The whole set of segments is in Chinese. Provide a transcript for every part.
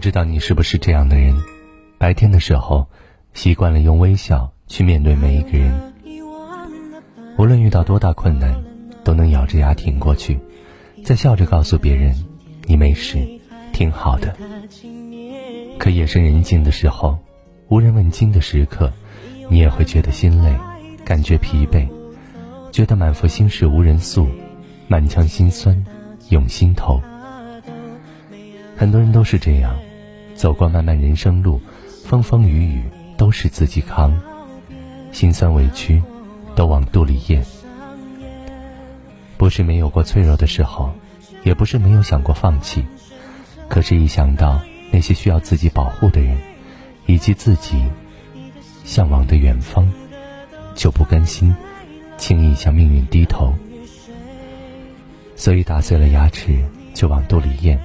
不知道你是不是这样的人？白天的时候，习惯了用微笑去面对每一个人，无论遇到多大困难，都能咬着牙挺过去，再笑着告诉别人：“你没事，挺好的。”可夜深人静的时候，无人问津的时刻，你也会觉得心累，感觉疲惫，觉得满腹心事无人诉，满腔心酸涌心头。很多人都是这样，走过漫漫人生路，风风雨雨都是自己扛，心酸委屈都往肚里咽。不是没有过脆弱的时候，也不是没有想过放弃，可是，一想到那些需要自己保护的人，以及自己向往的远方，就不甘心轻易向命运低头。所以，打碎了牙齿就往肚里咽。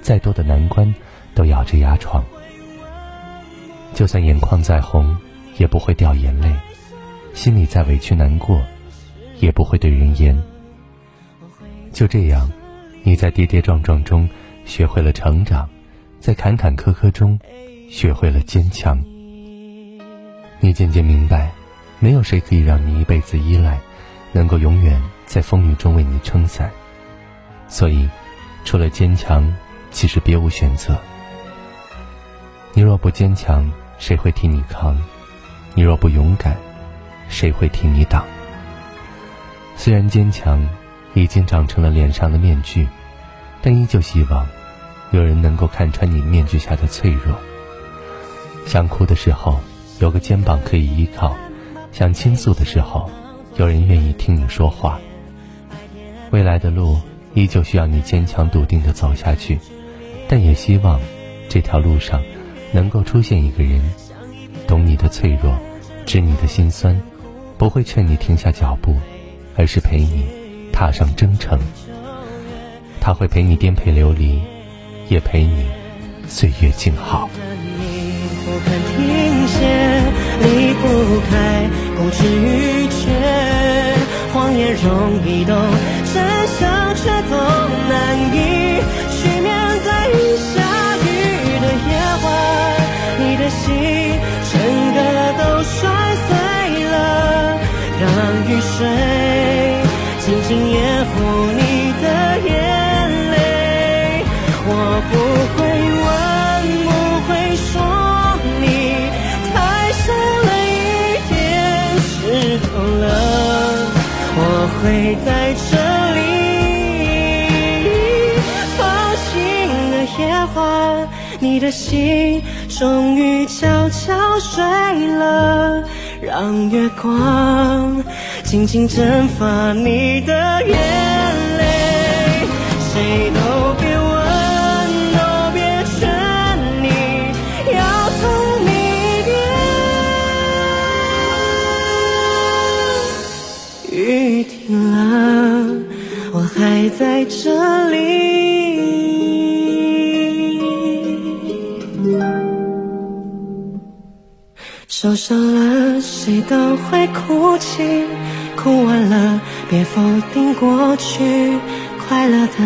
再多的难关，都咬着牙闯。就算眼眶再红，也不会掉眼泪；心里再委屈难过，也不会对人言。就这样，你在跌跌撞撞中学会了成长，在坎坎坷坷中学会了坚强。你渐渐明白，没有谁可以让你一辈子依赖，能够永远在风雨中为你撑伞。所以，除了坚强。其实别无选择。你若不坚强，谁会替你扛？你若不勇敢，谁会替你挡？虽然坚强已经长成了脸上的面具，但依旧希望有人能够看穿你面具下的脆弱。想哭的时候，有个肩膀可以依靠；想倾诉的时候，有人愿意听你说话。未来的路依旧需要你坚强笃定的走下去。但也希望，这条路上能够出现一个人，懂你的脆弱，知你的心酸，不会劝你停下脚步，而是陪你踏上征程。他会陪你颠沛流离，也陪你岁月静好。谎会在这里放晴的夜晚，你的心终于悄悄睡了，让月光静静蒸发你的眼泪，谁都雨停了，我。还在这里，受伤了谁都会哭泣，哭完了别否定过去，快乐的、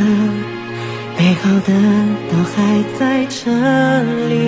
美好的都还在这里。